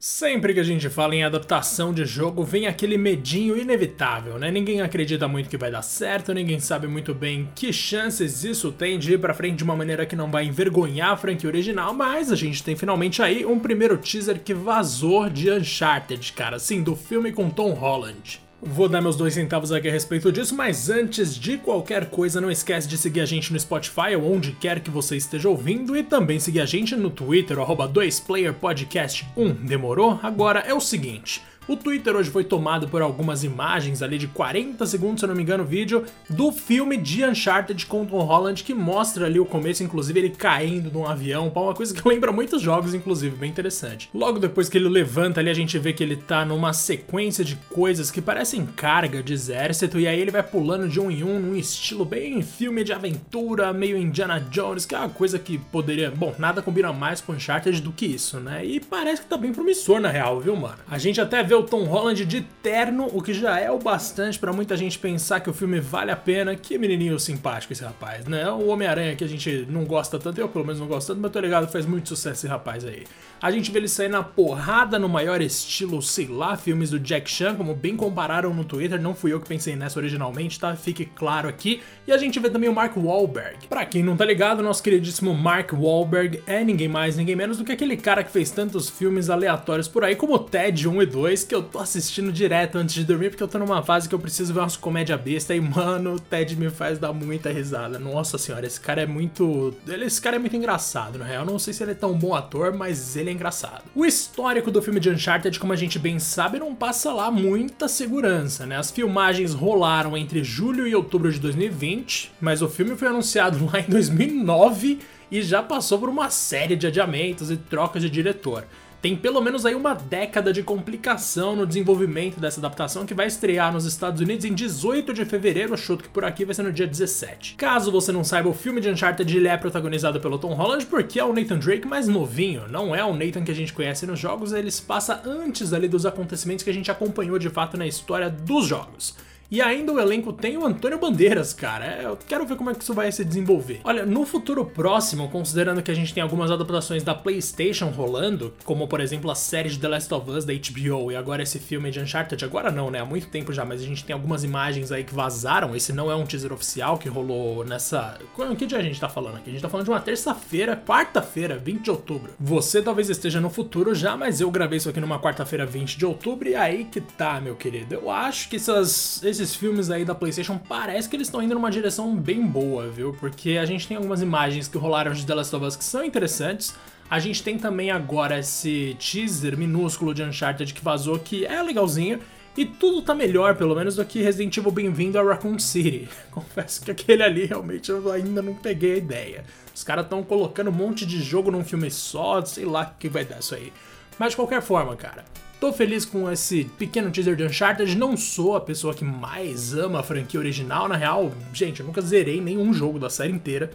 Sempre que a gente fala em adaptação de jogo, vem aquele medinho inevitável, né? Ninguém acredita muito que vai dar certo, ninguém sabe muito bem que chances isso tem de ir pra frente de uma maneira que não vai envergonhar a franquia original, mas a gente tem finalmente aí um primeiro teaser que vazou de Uncharted, cara, sim, do filme com Tom Holland. Vou dar meus dois centavos aqui a respeito disso, mas antes de qualquer coisa, não esquece de seguir a gente no Spotify ou onde quer que você esteja ouvindo e também seguir a gente no Twitter, arroba 2playerpodcast1. Demorou? Agora é o seguinte. O Twitter hoje foi tomado por algumas imagens ali de 40 segundos, se eu não me engano, vídeo do filme de Uncharted com Tom Holland que mostra ali o começo, inclusive ele caindo de um avião, uma coisa que lembra muitos jogos, inclusive, bem interessante. Logo depois que ele levanta ali, a gente vê que ele tá numa sequência de coisas que parecem carga de exército e aí ele vai pulando de um em um num estilo bem filme de aventura, meio Indiana Jones, que é uma coisa que poderia, bom, nada combina mais com Uncharted do que isso, né? E parece que tá bem promissor na real, viu, mano? A gente até vê o Tom Holland de terno, o que já é o bastante para muita gente pensar que o filme vale a pena. Que menininho simpático esse rapaz, né? O Homem-Aranha que a gente não gosta tanto, eu pelo menos não gosto tanto, mas tô ligado, faz muito sucesso esse rapaz aí. A gente vê ele sair na porrada no maior estilo, sei lá, filmes do Jack Chan, como bem compararam no Twitter, não fui eu que pensei nessa originalmente, tá? Fique claro aqui. E a gente vê também o Mark Wahlberg. Pra quem não tá ligado, nosso queridíssimo Mark Wahlberg é ninguém mais, ninguém menos do que aquele cara que fez tantos filmes aleatórios por aí, como Ted 1 e 2, que eu tô assistindo direto antes de dormir, porque eu tô numa fase que eu preciso ver umas comédia besta e, mano, o Ted me faz dar muita risada. Nossa senhora, esse cara é muito. Esse cara é muito engraçado, na real. Não sei se ele é tão bom ator, mas ele é engraçado. O histórico do filme de Uncharted, como a gente bem sabe, não passa lá muita segurança, né? As filmagens rolaram entre julho e outubro de 2020, mas o filme foi anunciado lá em 2009 e já passou por uma série de adiamentos e trocas de diretor. Tem pelo menos aí uma década de complicação no desenvolvimento dessa adaptação que vai estrear nos Estados Unidos em 18 de fevereiro, chuto que por aqui vai ser no dia 17. Caso você não saiba, o filme de Uncharted ele é protagonizado pelo Tom Holland porque é o Nathan Drake mais novinho, não é o Nathan que a gente conhece nos jogos, ele se passa antes ali dos acontecimentos que a gente acompanhou de fato na história dos jogos. E ainda o elenco tem o Antônio Bandeiras, cara. É, eu quero ver como é que isso vai se desenvolver. Olha, no futuro próximo, considerando que a gente tem algumas adaptações da PlayStation rolando, como por exemplo a série de The Last of Us da HBO e agora esse filme de Uncharted, agora não, né? Há muito tempo já, mas a gente tem algumas imagens aí que vazaram. Esse não é um teaser oficial que rolou nessa. Que dia a gente tá falando aqui? A gente tá falando de uma terça-feira, quarta-feira, 20 de outubro. Você talvez esteja no futuro já, mas eu gravei isso aqui numa quarta-feira, 20 de outubro, e aí que tá, meu querido. Eu acho que essas esses filmes aí da PlayStation parece que eles estão indo numa direção bem boa, viu? Porque a gente tem algumas imagens que rolaram de The Last of Us que são interessantes. A gente tem também agora esse teaser minúsculo de Uncharted que vazou que é legalzinho. E tudo tá melhor, pelo menos, do que Resident Evil Bem-vindo a Raccoon City. Confesso que aquele ali realmente eu ainda não peguei a ideia. Os caras estão colocando um monte de jogo num filme só, sei lá o que vai dar isso aí. Mas de qualquer forma, cara, Tô feliz com esse pequeno teaser de Uncharted. Não sou a pessoa que mais ama a franquia original. Na real, gente, eu nunca zerei nenhum jogo da série inteira.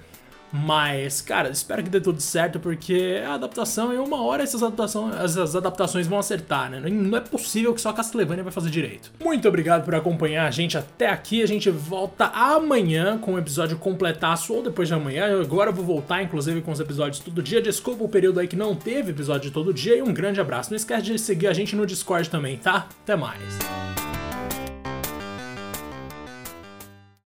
Mas, cara, espero que dê tudo certo, porque a adaptação, em uma hora essas adaptações, essas adaptações vão acertar, né? Não é possível que só Castlevania vai fazer direito. Muito obrigado por acompanhar a gente até aqui. A gente volta amanhã com o episódio completaço, ou depois de amanhã. Agora eu vou voltar, inclusive, com os episódios todo dia. Desculpa o período aí que não teve episódio todo dia. E um grande abraço. Não esquece de seguir a gente no Discord também, tá? Até mais.